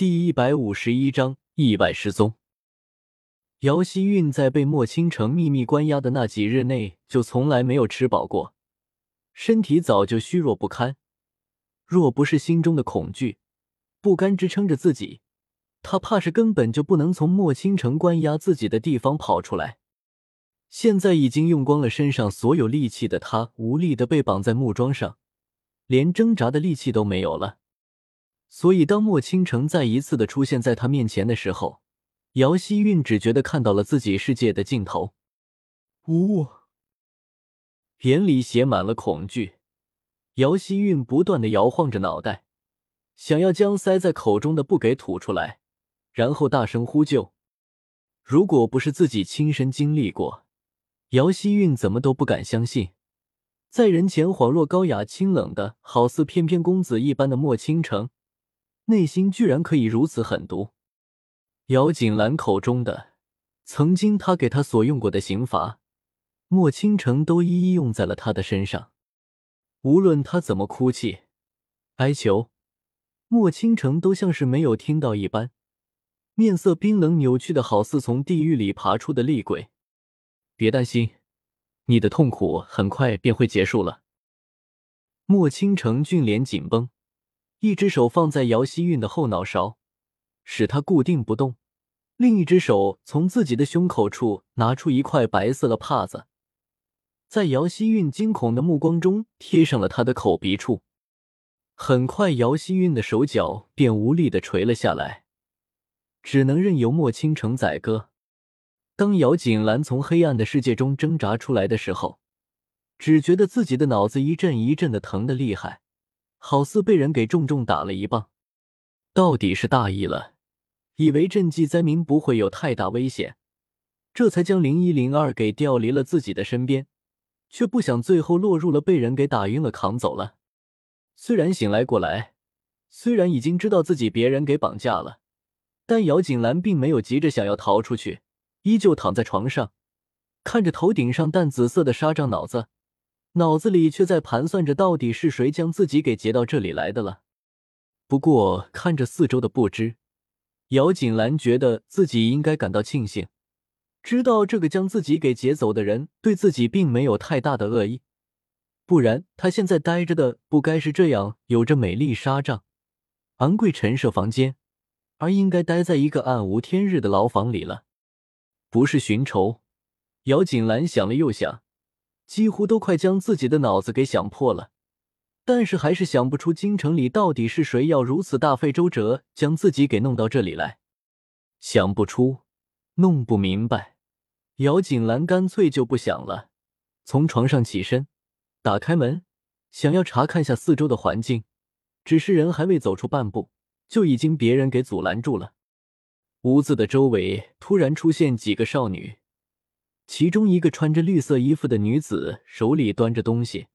第一百五十一章意外失踪。姚希韵在被莫倾城秘密关押的那几日内，就从来没有吃饱过，身体早就虚弱不堪。若不是心中的恐惧不甘支撑着自己，他怕是根本就不能从莫倾城关押自己的地方跑出来。现在已经用光了身上所有力气的他，无力的被绑在木桩上，连挣扎的力气都没有了。所以，当莫倾城再一次的出现在他面前的时候，姚希韵只觉得看到了自己世界的尽头。呜，眼里写满了恐惧。姚希韵不断的摇晃着脑袋，想要将塞在口中的布给吐出来，然后大声呼救。如果不是自己亲身经历过，姚希韵怎么都不敢相信，在人前恍若高雅清冷的，好似翩翩公子一般的莫倾城。内心居然可以如此狠毒。姚锦兰口中的曾经他给他所用过的刑罚，莫倾城都一一用在了他的身上。无论他怎么哭泣、哀求，莫倾城都像是没有听到一般，面色冰冷扭曲的，好似从地狱里爬出的厉鬼。别担心，你的痛苦很快便会结束了。莫倾城俊脸紧绷。一只手放在姚希韵的后脑勺，使她固定不动；另一只手从自己的胸口处拿出一块白色的帕子，在姚希韵惊恐的目光中贴上了她的口鼻处。很快，姚希韵的手脚便无力的垂了下来，只能任由莫倾城宰割。当姚锦兰从黑暗的世界中挣扎出来的时候，只觉得自己的脑子一阵一阵的疼的厉害。好似被人给重重打了一棒，到底是大意了，以为赈济灾民不会有太大危险，这才将零一零二给调离了自己的身边，却不想最后落入了被人给打晕了扛走了。虽然醒来过来，虽然已经知道自己别人给绑架了，但姚锦兰并没有急着想要逃出去，依旧躺在床上，看着头顶上淡紫色的纱帐脑子。脑子里却在盘算着，到底是谁将自己给劫到这里来的了。不过看着四周的不知，姚锦兰觉得自己应该感到庆幸，知道这个将自己给劫走的人对自己并没有太大的恶意，不然他现在待着的不该是这样有着美丽纱帐、昂贵陈设房间，而应该待在一个暗无天日的牢房里了。不是寻仇，姚锦兰想了又想。几乎都快将自己的脑子给想破了，但是还是想不出京城里到底是谁要如此大费周折将自己给弄到这里来。想不出，弄不明白，姚锦兰干脆就不想了，从床上起身，打开门，想要查看下四周的环境，只是人还未走出半步，就已经别人给阻拦住了。屋子的周围突然出现几个少女。其中一个穿着绿色衣服的女子手里端着东西，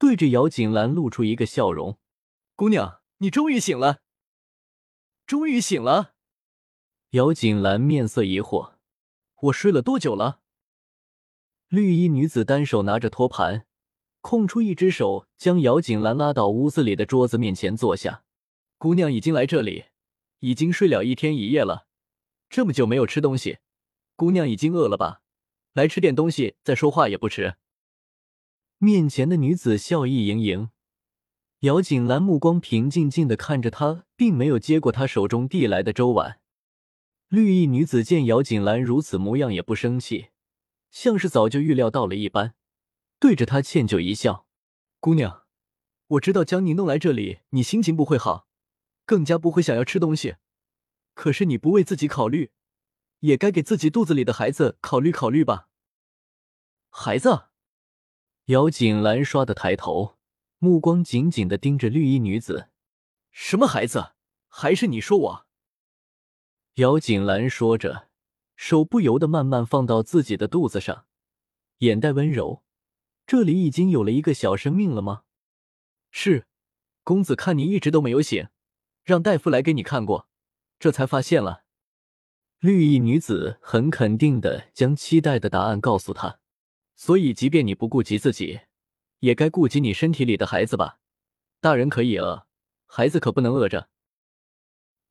对着姚锦兰露出一个笑容：“姑娘，你终于醒了，终于醒了。”姚锦兰面色疑惑：“我睡了多久了？”绿衣女子单手拿着托盘，空出一只手，将姚锦兰拉到屋子里的桌子面前坐下：“姑娘已经来这里，已经睡了一天一夜了，这么久没有吃东西，姑娘已经饿了吧？”来吃点东西再说话也不迟。面前的女子笑意盈盈，姚锦兰目光平静静的看着她，并没有接过她手中递来的粥碗。绿衣女子见姚锦兰如此模样，也不生气，像是早就预料到了一般，对着她歉疚一笑：“姑娘，我知道将你弄来这里，你心情不会好，更加不会想要吃东西。可是你不为自己考虑。”也该给自己肚子里的孩子考虑考虑吧。孩子，姚锦兰唰的抬头，目光紧紧的盯着绿衣女子。什么孩子？还是你说我？姚锦兰说着，手不由得慢慢放到自己的肚子上，眼带温柔。这里已经有了一个小生命了吗？是，公子看你一直都没有醒，让大夫来给你看过，这才发现了。绿衣女子很肯定的将期待的答案告诉他，所以即便你不顾及自己，也该顾及你身体里的孩子吧。大人可以饿，孩子可不能饿着。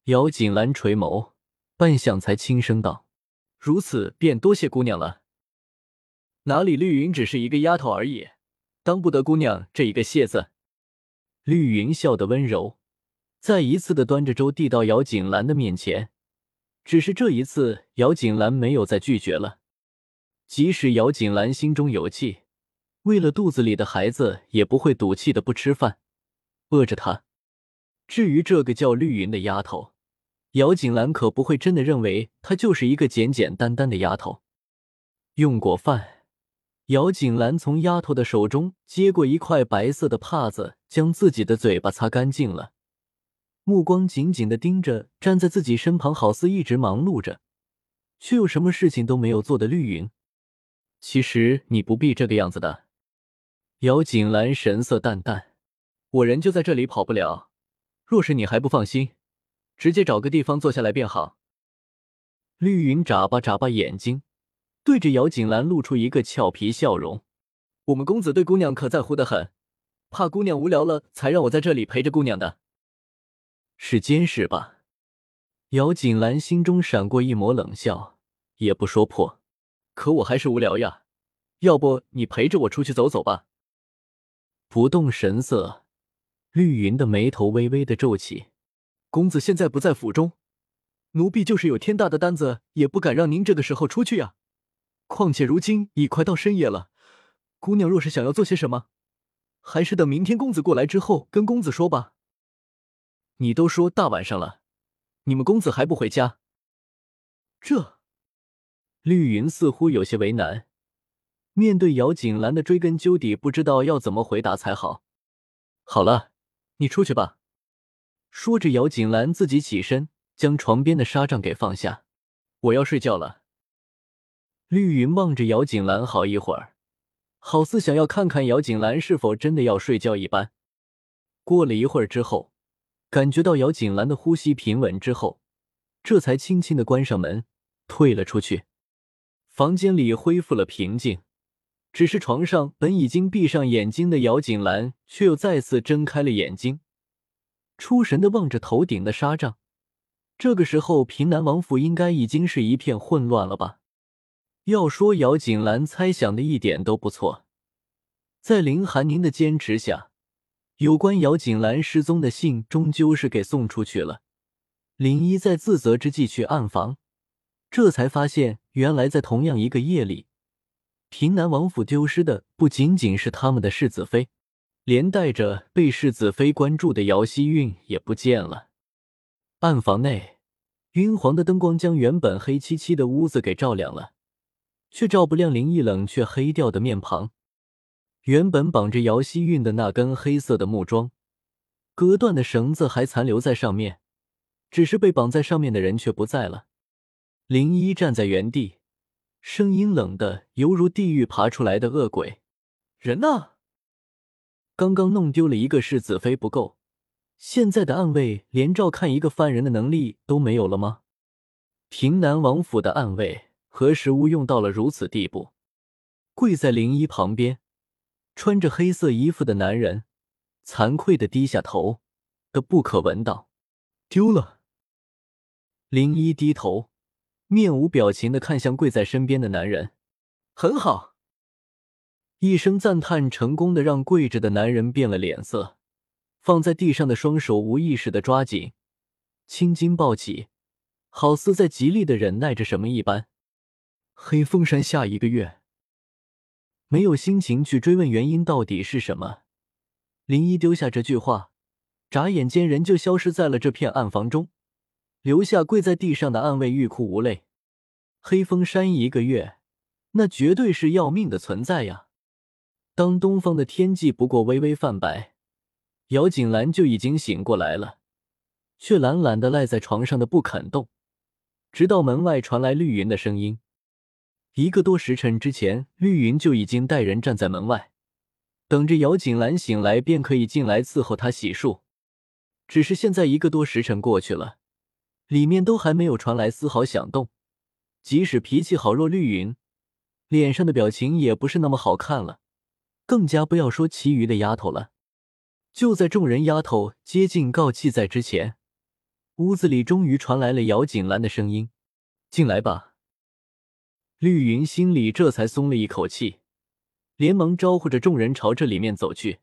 姚锦兰垂眸，半晌才轻声道：“如此便多谢姑娘了。哪里绿云只是一个丫头而已，当不得姑娘这一个谢字。”绿云笑得温柔，再一次的端着粥递到姚锦兰的面前。只是这一次，姚锦兰没有再拒绝了。即使姚锦兰心中有气，为了肚子里的孩子，也不会赌气的不吃饭，饿着他。至于这个叫绿云的丫头，姚锦兰可不会真的认为她就是一个简简单单的丫头。用过饭，姚锦兰从丫头的手中接过一块白色的帕子，将自己的嘴巴擦干净了，目光紧紧的盯着站在自己身旁，好似一直忙碌着，却又什么事情都没有做的绿云。其实你不必这个样子的。姚锦兰神色淡淡，我人就在这里，跑不了。若是你还不放心，直接找个地方坐下来便好。绿云眨巴眨巴眼睛，对着姚锦兰露出一个俏皮笑容。我们公子对姑娘可在乎的很，怕姑娘无聊了，才让我在这里陪着姑娘的。是监视吧？姚锦兰心中闪过一抹冷笑，也不说破。可我还是无聊呀，要不你陪着我出去走走吧？不动神色。绿云的眉头微微的皱起，公子现在不在府中，奴婢就是有天大的单子，也不敢让您这个时候出去呀。况且如今已快到深夜了，姑娘若是想要做些什么，还是等明天公子过来之后跟公子说吧。你都说大晚上了，你们公子还不回家？这，绿云似乎有些为难，面对姚锦兰的追根究底，不知道要怎么回答才好。好了。你出去吧。说着，姚锦兰自己起身，将床边的纱帐给放下。我要睡觉了。绿云望着姚锦兰好一会儿，好似想要看看姚锦兰是否真的要睡觉一般。过了一会儿之后，感觉到姚锦兰的呼吸平稳之后，这才轻轻的关上门，退了出去。房间里恢复了平静。只是床上本已经闭上眼睛的姚锦兰，却又再次睁开了眼睛，出神的望着头顶的纱帐。这个时候，平南王府应该已经是一片混乱了吧？要说姚锦兰猜想的一点都不错，在林寒宁的坚持下，有关姚锦兰失踪的信终究是给送出去了。林一在自责之际去暗访，这才发现，原来在同样一个夜里。平南王府丢失的不仅仅是他们的世子妃，连带着被世子妃关注的姚希韵也不见了。暗房内，晕黄的灯光将原本黑漆漆的屋子给照亮了，却照不亮林一冷却黑掉的面庞。原本绑着姚希韵的那根黑色的木桩，割断的绳子还残留在上面，只是被绑在上面的人却不在了。林一站在原地。声音冷的犹如地狱爬出来的恶鬼，人呢？刚刚弄丢了一个世子妃不够，现在的暗卫连照看一个犯人的能力都没有了吗？平南王府的暗卫何时无用到了如此地步？跪在灵一旁边，穿着黑色衣服的男人惭愧的低下头，的不可闻道：“丢了。”林一低头。面无表情的看向跪在身边的男人，很好。一声赞叹，成功的让跪着的男人变了脸色，放在地上的双手无意识的抓紧，青筋暴起，好似在极力的忍耐着什么一般。黑风山下一个月，没有心情去追问原因到底是什么。林一丢下这句话，眨眼间人就消失在了这片暗房中。留下跪在地上的暗卫欲哭无泪。黑风山一个月，那绝对是要命的存在呀！当东方的天际不过微微泛白，姚锦兰就已经醒过来了，却懒懒的赖在床上的不肯动，直到门外传来绿云的声音。一个多时辰之前，绿云就已经带人站在门外，等着姚锦兰醒来便可以进来伺候她洗漱。只是现在一个多时辰过去了。里面都还没有传来丝毫响动，即使脾气好若绿云，脸上的表情也不是那么好看了，更加不要说其余的丫头了。就在众人丫头接近告气在之前，屋子里终于传来了姚锦兰的声音：“进来吧。”绿云心里这才松了一口气，连忙招呼着众人朝这里面走去。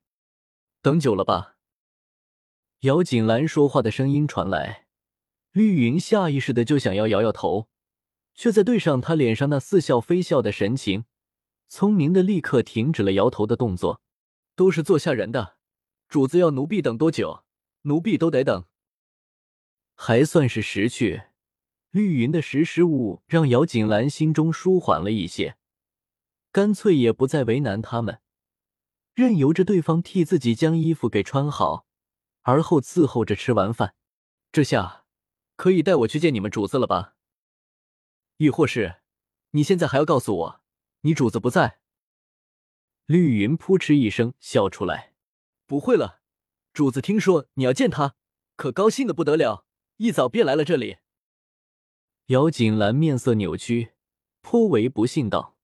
等久了吧？姚锦兰说话的声音传来，绿云下意识的就想要摇摇头，却在对上他脸上那似笑非笑的神情，聪明的立刻停止了摇头的动作。都是做下人的，主子要奴婢等多久，奴婢都得等。还算是识趣。绿云的识时务让姚锦兰心中舒缓了一些，干脆也不再为难他们，任由着对方替自己将衣服给穿好，而后伺候着吃完饭。这下可以带我去见你们主子了吧？亦或是你现在还要告诉我，你主子不在？绿云扑哧一声笑出来：“不会了，主子听说你要见他，可高兴的不得了，一早便来了这里。”姚锦兰面色扭曲，颇为不信道：“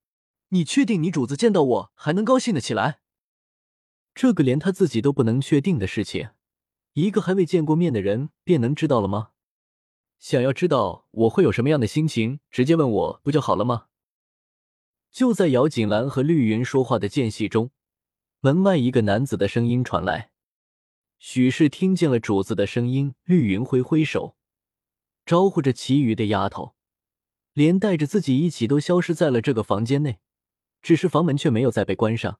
你确定你主子见到我还能高兴的起来？这个连他自己都不能确定的事情，一个还未见过面的人便能知道了吗？想要知道我会有什么样的心情，直接问我不就好了吗？”就在姚锦兰和绿云说话的间隙中，门外一个男子的声音传来。许是听见了主子的声音，绿云挥挥手。招呼着其余的丫头，连带着自己一起都消失在了这个房间内，只是房门却没有再被关上。